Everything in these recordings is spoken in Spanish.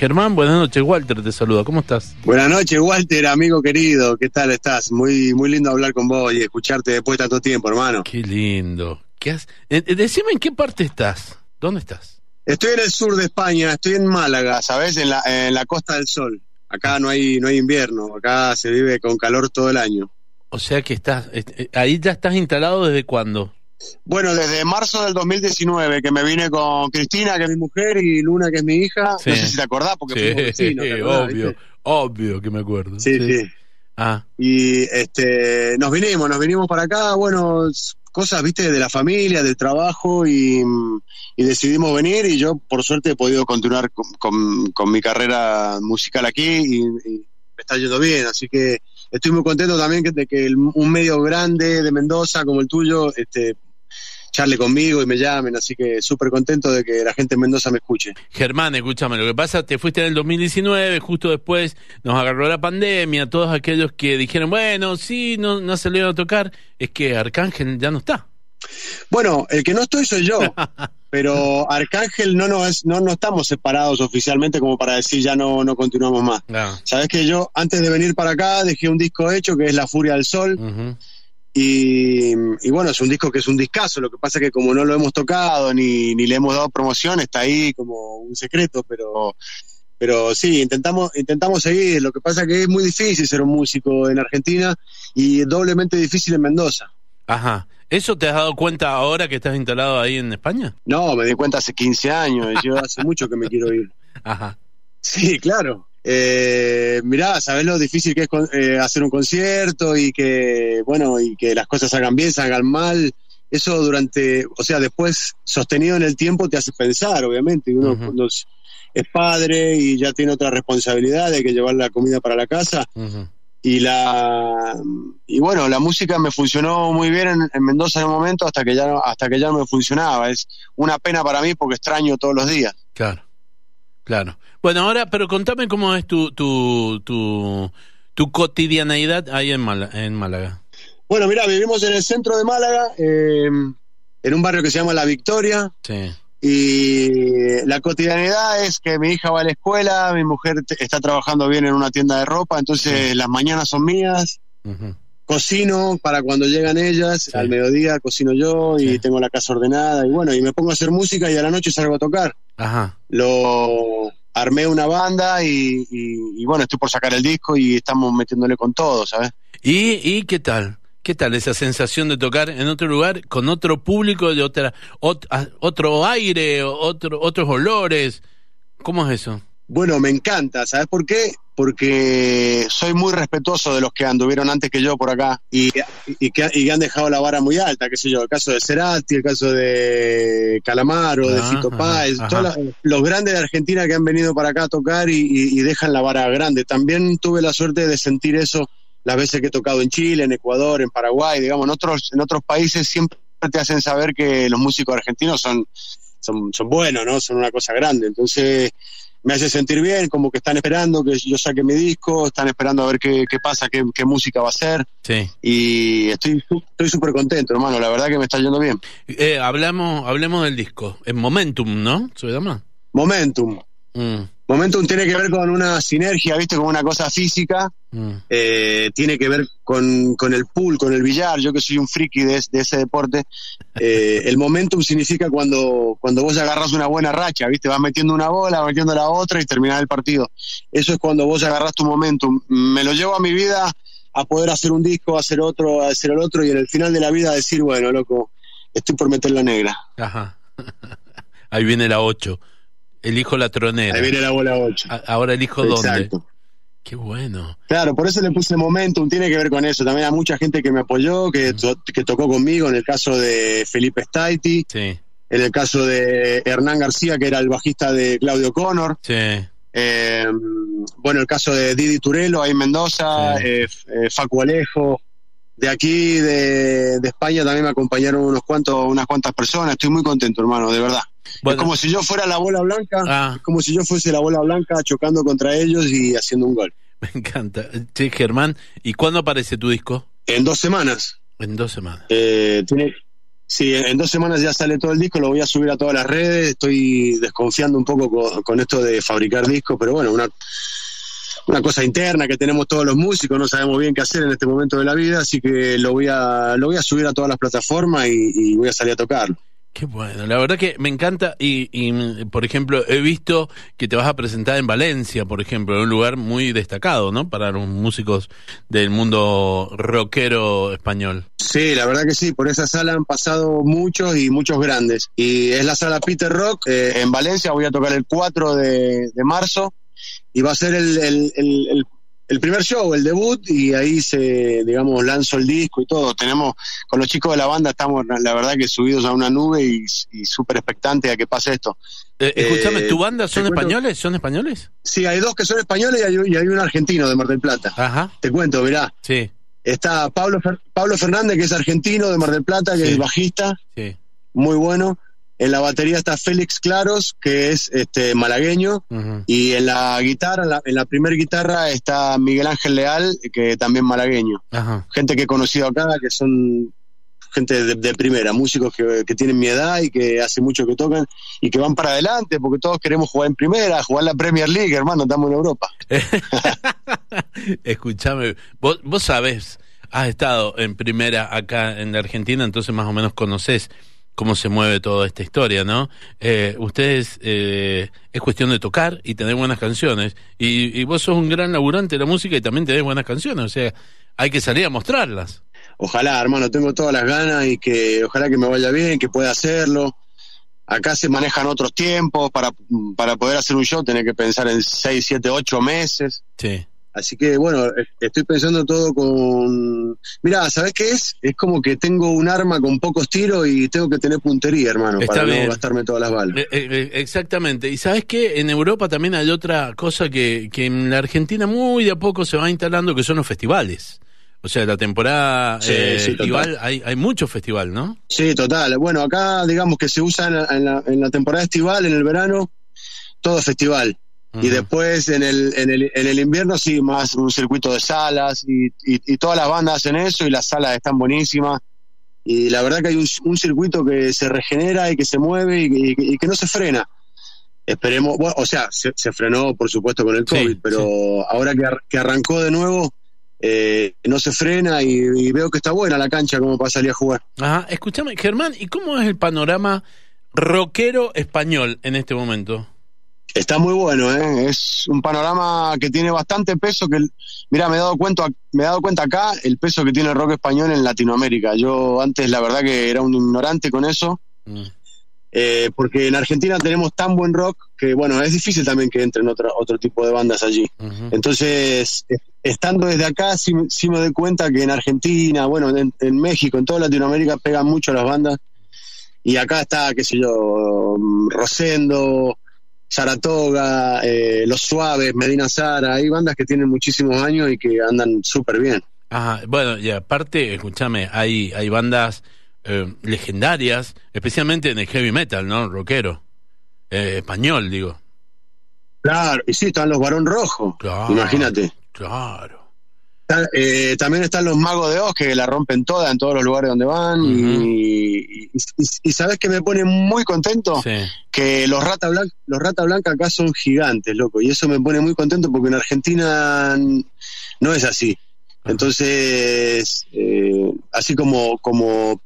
Germán, buenas noches. Walter te saluda. ¿Cómo estás? Buenas noches, Walter, amigo querido. ¿Qué tal estás? Muy, muy lindo hablar con vos y escucharte después de tanto tiempo, hermano. Qué lindo. ¿Qué has... Eh, eh, decime en qué parte estás. ¿Dónde estás? Estoy en el sur de España, estoy en Málaga, ¿sabes? En la, en la Costa del Sol. Acá no hay, no hay invierno, acá se vive con calor todo el año. O sea que estás, eh, ahí ya estás instalado desde cuándo? Bueno, desde marzo del 2019, que me vine con Cristina, que es mi mujer, y Luna, que es mi hija. No sé si te acordás, porque sí, obvio, obvio que me acuerdo. Sí, sí. Ah. Y este, nos vinimos, nos vinimos para acá, bueno, cosas, viste, de la familia, del trabajo, y, decidimos venir, y yo, por suerte, he podido continuar con, mi carrera musical aquí, y, me está yendo bien, así que estoy muy contento también de que un medio grande de Mendoza como el tuyo este, charle conmigo y me llamen, así que súper contento de que la gente en Mendoza me escuche. Germán, escúchame, lo que pasa, te fuiste en el 2019, justo después nos agarró la pandemia, todos aquellos que dijeron, bueno, sí, no, no salieron a tocar, es que Arcángel ya no está. Bueno, el que no estoy soy yo, pero Arcángel no no es, no, no estamos separados oficialmente como para decir ya no, no continuamos más. Sabes que yo antes de venir para acá dejé un disco hecho que es La Furia del Sol. Y, bueno, es un disco que es un discazo, lo que pasa es que como no lo hemos tocado ni, ni le hemos dado promoción, está ahí como un secreto, pero, pero sí, intentamos, intentamos seguir, lo que pasa es que es muy difícil ser un músico en Argentina y doblemente difícil en Mendoza. Ajá. ¿Eso te has dado cuenta ahora que estás instalado ahí en España? No, me di cuenta hace 15 años, yo hace mucho que me quiero ir. Ajá. Sí, claro eh, mirá, sabes lo difícil que es eh, hacer un concierto y que, bueno, y que las cosas salgan bien, salgan mal. Eso durante, o sea, después sostenido en el tiempo te hace pensar, obviamente. Uno es padre y ya tiene otra responsabilidad de que llevar la comida para la casa. Y la y bueno, la música me funcionó muy bien en, Mendoza en el momento hasta que ya hasta que ya no me funcionaba. Es una pena para mí porque extraño todos los días. Claro. Claro. Bueno, ahora, pero contame cómo es tu, tu, tu, tu cotidianeidad ahí en, en Málaga. Bueno, mira, vivimos en el centro de Málaga, em, en un barrio que se llama La Victoria. Sí. Y la cotidianidad es que mi hija va a la escuela, mi mujer está trabajando bien en una tienda de ropa, entonces las mañanas son mías. Cocino para cuando llegan ellas, al mediodía cocino yo y tengo la casa ordenada y bueno, y me pongo a hacer música y a la noche salgo a tocar. Ajá. Lo armé una banda y, bueno, estoy por sacar el disco y estamos metiéndole con todo, ¿sabes? ¿Y, y qué tal? ¿Qué tal esa sensación de tocar en otro lugar con otro público, de otra, otro aire, otro, otros olores? ¿Cómo es eso? Bueno, me encanta, ¿sabes por qué? Porque soy muy respetuoso de los que anduvieron antes que yo por acá y, que, han dejado la vara muy alta, qué sé yo, el caso de Cerati, el caso de Calamaro, de Fito Páez, todos los grandes de Argentina que han venido para acá a tocar y, dejan la vara grande. También tuve la suerte de sentir eso las veces que he tocado en Chile, en Ecuador, en Paraguay, digamos, en otros, en otros países siempre te hacen saber que los músicos argentinos son, son, son buenos, ¿no? Son una cosa grande. Entonces, me hace sentir bien, como que están esperando que yo saque mi disco, están esperando a ver qué, pasa, qué, música va a ser. Sí. Y estoy estoy súper contento, hermano, la verdad que me está yendo bien. Eh, hablamos, hablemos del disco, en Momentum, ¿no? Momentum. Mm. Momentum tiene que ver con una sinergia, ¿viste? Con una cosa física. Mm. Eh, tiene que ver con, el pool, con el billar. Yo que soy un friki de, ese deporte. Eh, el momentum significa cuando, cuando vos agarras una buena racha, ¿viste? Vas metiendo una bola, metiendo la otra y terminás el partido. Eso es cuando vos agarras tu momentum. Me lo llevo a mi vida a poder hacer un disco, hacer otro, hacer el otro y en el final de la vida decir, bueno, loco, estoy por meter la negra. Ajá. Ahí viene la 8. Elijo la tronera. Ahí viene la bola 8. ahora elijo dónde. Qué bueno. Claro, por eso le puse Momentum, tiene que ver con eso. También hay mucha gente que me apoyó, que, que tocó conmigo, en el caso de Felipe Staiti, sí. en el caso de Hernán García, que era el bajista de Claudio Connor. Sí. Eh, bueno, el caso de Didi Turelo, ahí en Mendoza, eh, eh, Facu Alejo. De aquí, de, de España, también me acompañaron unos cuantos, unas cuantas personas. Estoy muy contento, hermano, de verdad es como si yo fuera la bola blanca, ah. como si yo fuese la bola blanca chocando contra ellos y haciendo un gol. Me encanta. Sí, Germán, ¿y cuándo aparece tu disco? En dos semanas. En dos semanas. Eh, tiene, Sí, en dos semanas ya sale todo el disco, lo voy a subir a todas las redes, estoy desconfiando un poco con, con esto de fabricar discos, pero bueno, una, una cosa interna que tenemos todos los músicos, no sabemos bien qué hacer en este momento de la vida, así que lo voy a, lo voy a subir a todas las plataformas y, y voy a salir a tocarlo. Qué bueno, la verdad que me encanta y, y, por ejemplo, he visto que te vas a presentar en Valencia, por ejemplo, un lugar muy destacado, ¿no? Para los músicos del mundo rockero español. Sí, la verdad que sí, por esa sala han pasado muchos y muchos grandes. Y es la sala Peter Rock eh, en Valencia, voy a tocar el 4 de, marzo y va a ser el, el primer show, el debut, y ahí se, digamos, lanzo el disco y todo. Tenemos, con los chicos de la banda, estamos, la verdad, que subidos a una nube y, y súper expectantes a que pase esto. Eh, escúchame, ¿tu banda son españoles? ¿Son españoles? Sí, hay dos que son españoles y hay, y hay un argentino de Mar del Plata. Ajá. Te cuento, mirá. Sí. Está Pablo, Fer Pablo Fernández, que es argentino de Mar del Plata, que Sí. es bajista, Sí. muy bueno. En la batería está Félix Claros, que es este malagueño. Y en la guitarra, en la, en la primera guitarra está Miguel Ángel Leal, que también malagueño. Gente que he conocido acá, que son gente de, de primera, músicos que, que tienen mi edad y que hace mucho que tocan y que van para adelante, porque todos queremos jugar en primera, jugar la Premier League, hermano, estamos en Europa. Escúchame, vos, vos sabés, has estado en primera acá en la Argentina, entonces más o menos conocés cómo se mueve toda esta historia, ¿no? Eh, ustedes, eh, es cuestión de tocar y tener buenas canciones. Y, y vos sos un gran laburante de la música y también tenés buenas canciones, o sea, hay que salir a mostrarlas. Ojalá, hermano, tengo todas las ganas y que ojalá que me vaya bien, que pueda hacerlo. Acá se manejan otros tiempos, para, para poder hacer un show tenés que pensar en 6, 7, 8 meses. Sí. Así que bueno, eh, estoy pensando todo con... Mira, ¿sabes qué es? Es como que tengo un arma con pocos tiros y tengo que tener puntería, hermano, Está para bien. no gastarme todas las balas. Eh, eh, exactamente. Y sabes qué, en Europa también hay otra cosa que, que en la Argentina muy de a poco se va instalando, que son los festivales. O sea, la temporada Sí, eh, sí, total. estival, hay, hay mucho festival, ¿no? Sí, total. Bueno, acá digamos que se usa en la, en la, en la temporada estival, en el verano, todo Y después en el, en, el, en el invierno sí, más un circuito de salas y, y, y todas las bandas hacen eso y las salas están buenísimas. Y la verdad que hay un, un circuito que se regenera y que se mueve y, que no se frena. Esperemos, bueno, o sea, se, se frenó por supuesto con el Sí, COVID, pero ahora que, ar- que arrancó de nuevo, eh, no se frena y, y veo que está buena la cancha como para salir a jugar. Ajá, escúchame, Germán, ¿y cómo es el panorama rockero español en este momento? Está muy bueno, ¿eh? es un panorama que tiene bastante peso. Que, mira, me he dado cuenta, me he dado cuenta acá el peso que tiene el rock español en Latinoamérica. Yo antes, la verdad, que era un ignorante con eso, Mm. eh, porque en Argentina tenemos tan buen rock que, bueno, es difícil también que entren otro, otro tipo de bandas allí. Entonces, eh, estando desde acá, sí, sí me doy cuenta que en Argentina, bueno, en, en México, en toda Latinoamérica pegan mucho las bandas. Y acá está, qué sé yo, mm, Rosendo, Saratoga, eh, Los Suaves, Medina Sara. Hay bandas que tienen muchísimos años y que andan súper bien. Ajá, bueno, y aparte, escúchame, hay, hay bandas eh, legendarias, especialmente en el heavy metal, ¿no? Rockero. Eh, español, digo. Claro, y sí, están los Barón Rojo. Claro. Imagínate. Claro. Eh, también están los Magos de Oz que la rompen toda en todos los lugares donde van. Y, y, y- y sabes que me pone muy contento Sí. que los Rata Blanca, los Rata Blanca acá son gigantes, loco. Y eso me pone muy contento porque en Argentina no es así. Entonces, eh, así como, como,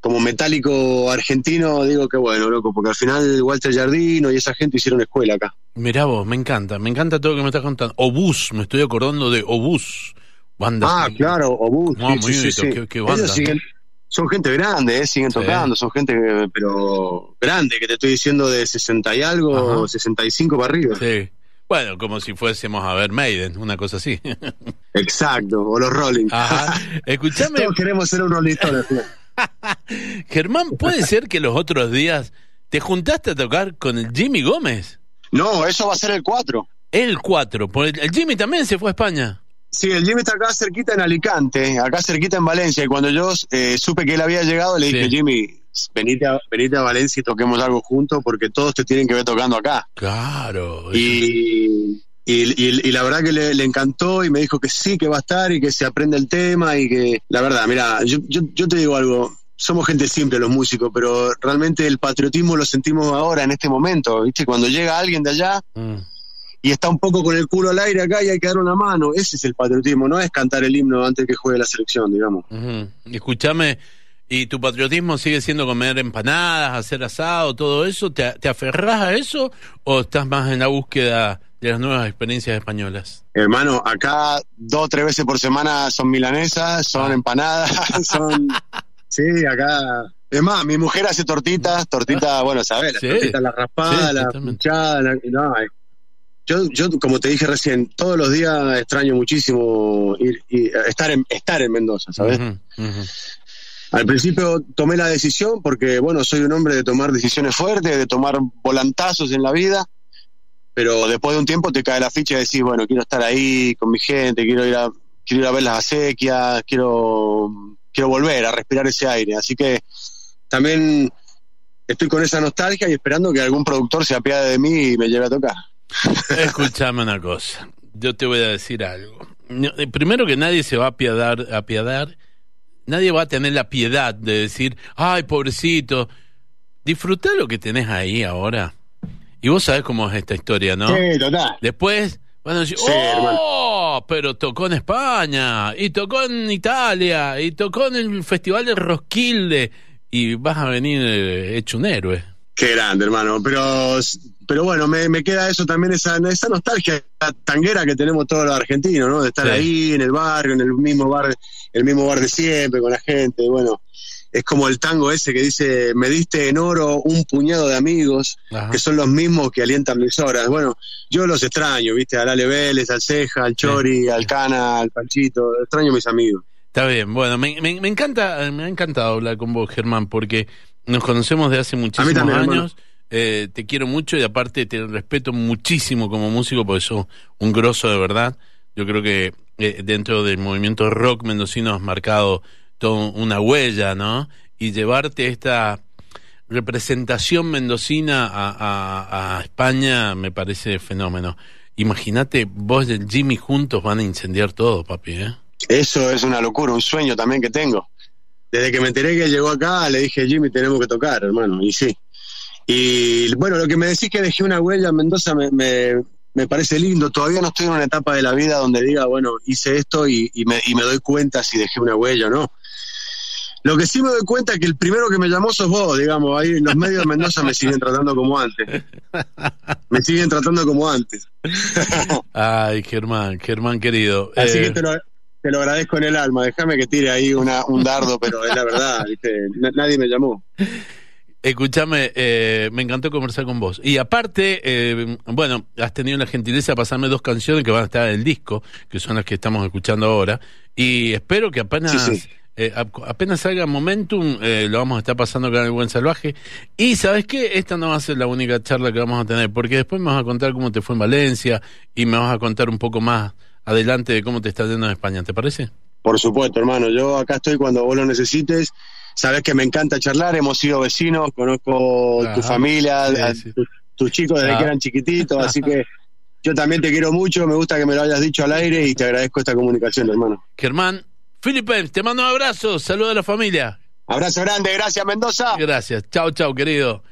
como metálico argentino, digo que bueno, loco, porque al final Walter Jardino y esa gente hicieron escuela acá. Mirá vos, me encanta, me encanta todo lo que me estás contando. Obús, me estoy acordando de Obús. Banda Ah, claro, sí, sí, muy sí, qué- qué banda, Ellos siguen- son gente grande, eh, siguen tocando, son gente, pero grande, que te estoy diciendo de 60 y algo, Ajá. 65 para arriba. Sí. Bueno, como si fuésemos a ver Maiden, una cosa así. Exacto, o los Rolling. Ajá. Escuchame, Todos queremos ser un Rolling. Germán, ¿puede ser que los otros días te juntaste a tocar con el Jimmy Gómez? No, eso va a ser el 4. El 4, porque el Jimmy también se fue a España. Sí, el Jimmy está acá cerquita en Alicante, acá cerquita en Valencia. Y cuando yo eh, supe que él había llegado, le dije. Jimmy, venite a, venite a Valencia y toquemos algo juntos porque todos te tienen que ver tocando acá. Claro. Y, y, y- y la verdad que le, le encantó y me dijo que sí, que va a estar y que se aprende el tema y que, la verdad, mira, yo, yo, yo te digo algo, somos gente simple los músicos, pero realmente el patriotismo lo sentimos ahora, en este momento, ¿viste? Cuando llega alguien de allá Mm. Y está un poco con el culo al aire acá y hay que dar una mano, ese es el patriotismo, no es cantar el himno antes que juegue la selección, digamos. Ujú. Escúchame, ¿y tu patriotismo sigue siendo comer empanadas, hacer asado, todo eso? ¿Te, te aferrás a eso o estás más en la búsqueda de las nuevas experiencias españolas? Hermano, acá dos o tres veces por semana son milanesas, son Ah. empanadas, son... Sí, acá... Es más, mi mujer hace tortitas, tortitas, bueno, ¿sabes? Las Sí. tortitas, la raspada, Sí, la pinchada, la- no. Yo, yo, como te dije recién, todos los días extraño muchísimo ir, y estar, en, estar en Mendoza, ¿sabes? Al principio tomé la decisión porque, bueno, soy un hombre de tomar decisiones fuertes, de tomar volantazos en la vida, pero después de un tiempo te cae la ficha y decís, bueno, quiero estar ahí con mi gente, quiero ir a, quiero ir a ver las acequias, quiero, quiero volver a respirar ese aire. Así que también estoy con esa nostalgia y esperando que algún productor se apiade de mí y me lleve a tocar. Escúchame una cosa, yo te voy a decir algo. Eh, Primero que nadie se va a apiadar, a apiadar, nadie va a tener la piedad de decir, ay, pobrecito, disfruta lo que tenés ahí ahora. Y vos sabés cómo es esta historia, ¿no? Sí, total. Después van a decir, Sí, ¡oh! Pero tocó en España, y tocó en Italia, y tocó en el Festival de Roskilde, y vas a venir eh, hecho un héroe. Qué grande, hermano. Pero, pero bueno, me, me queda eso también, esa, esa nostalgia tanguera que tenemos todos los argentinos, ¿no? De estar Sí. ahí en el barrio, en el mismo bar, el mismo bar de siempre, con la gente. Bueno, es como el tango ese que dice, me diste en oro un puñado de amigos, Ajá. que son los mismos que alientan mis horas. Bueno, yo los extraño, ¿viste? Al Ale Vélez, al Ceja, al Chori, al Cana, al Panchito. Extraño a mis amigos. Está bien, bueno, me, me, me encanta, me ha encantado hablar con vos, Germán, porque nos conocemos de hace muchísimos también, años. Eh, te quiero mucho y aparte te respeto muchísimo como músico porque sos un grosso de verdad. Yo creo que eh, dentro del movimiento rock mendocino has marcado toda una huella, ¿no? Y llevarte esta representación mendocina a, a- a España me parece fenómeno. Imagínate, vos y Jimmy juntos van a incendiar todo, papi, ¿eh? Eso es una locura, un sueño también que tengo. Desde que me enteré que llegó acá, le dije, Jimmy, tenemos que tocar, hermano, y sí. Y bueno, lo que me decís que dejé una huella en Mendoza me, me, me parece lindo. Todavía no estoy en una etapa de la vida donde diga, bueno, hice esto y, y me, y me doy cuenta si dejé una huella o no. Lo que sí me doy cuenta es que el primero que me llamó sos vos, digamos, ahí los medios de Mendoza me siguen tratando como antes. Me siguen tratando como antes. Ay, Germán, Germán querido. Así eh, que te lo, te lo agradezco en el alma. Déjame que tire ahí una, un dardo, pero es la verdad, nadie me llamó. Escúchame, eh, me encantó conversar con vos. Y aparte, eh, bueno, has tenido la gentileza de pasarme dos canciones que van a estar en el disco, que son las que estamos escuchando ahora. Y espero que apenas, Sí, sí. eh, ap- apenas salga Momentum, eh, lo vamos a estar pasando acá en el Buen Salvaje. Y ¿sabes qué? Esta no va a ser la única charla que vamos a tener, porque después me vas a contar cómo te fue en Valencia y me vas a contar un poco más adelante de cómo te está yendo en España. ¿Te parece? Por supuesto, hermano. Yo acá estoy cuando vos lo necesites. Sabes que me encanta charlar, hemos sido vecinos, conozco Ajá. tu familia, Sí, a sí. tu- tus chicos desde Ah. que eran chiquititos, así que yo también te quiero mucho, me gusta que me lo hayas dicho al aire y te agradezco esta comunicación, hermano. Germán, Filipe, te mando un abrazo, saludo a la familia. Abrazo grande, gracias Mendoza. Gracias. Chao, chao, querido.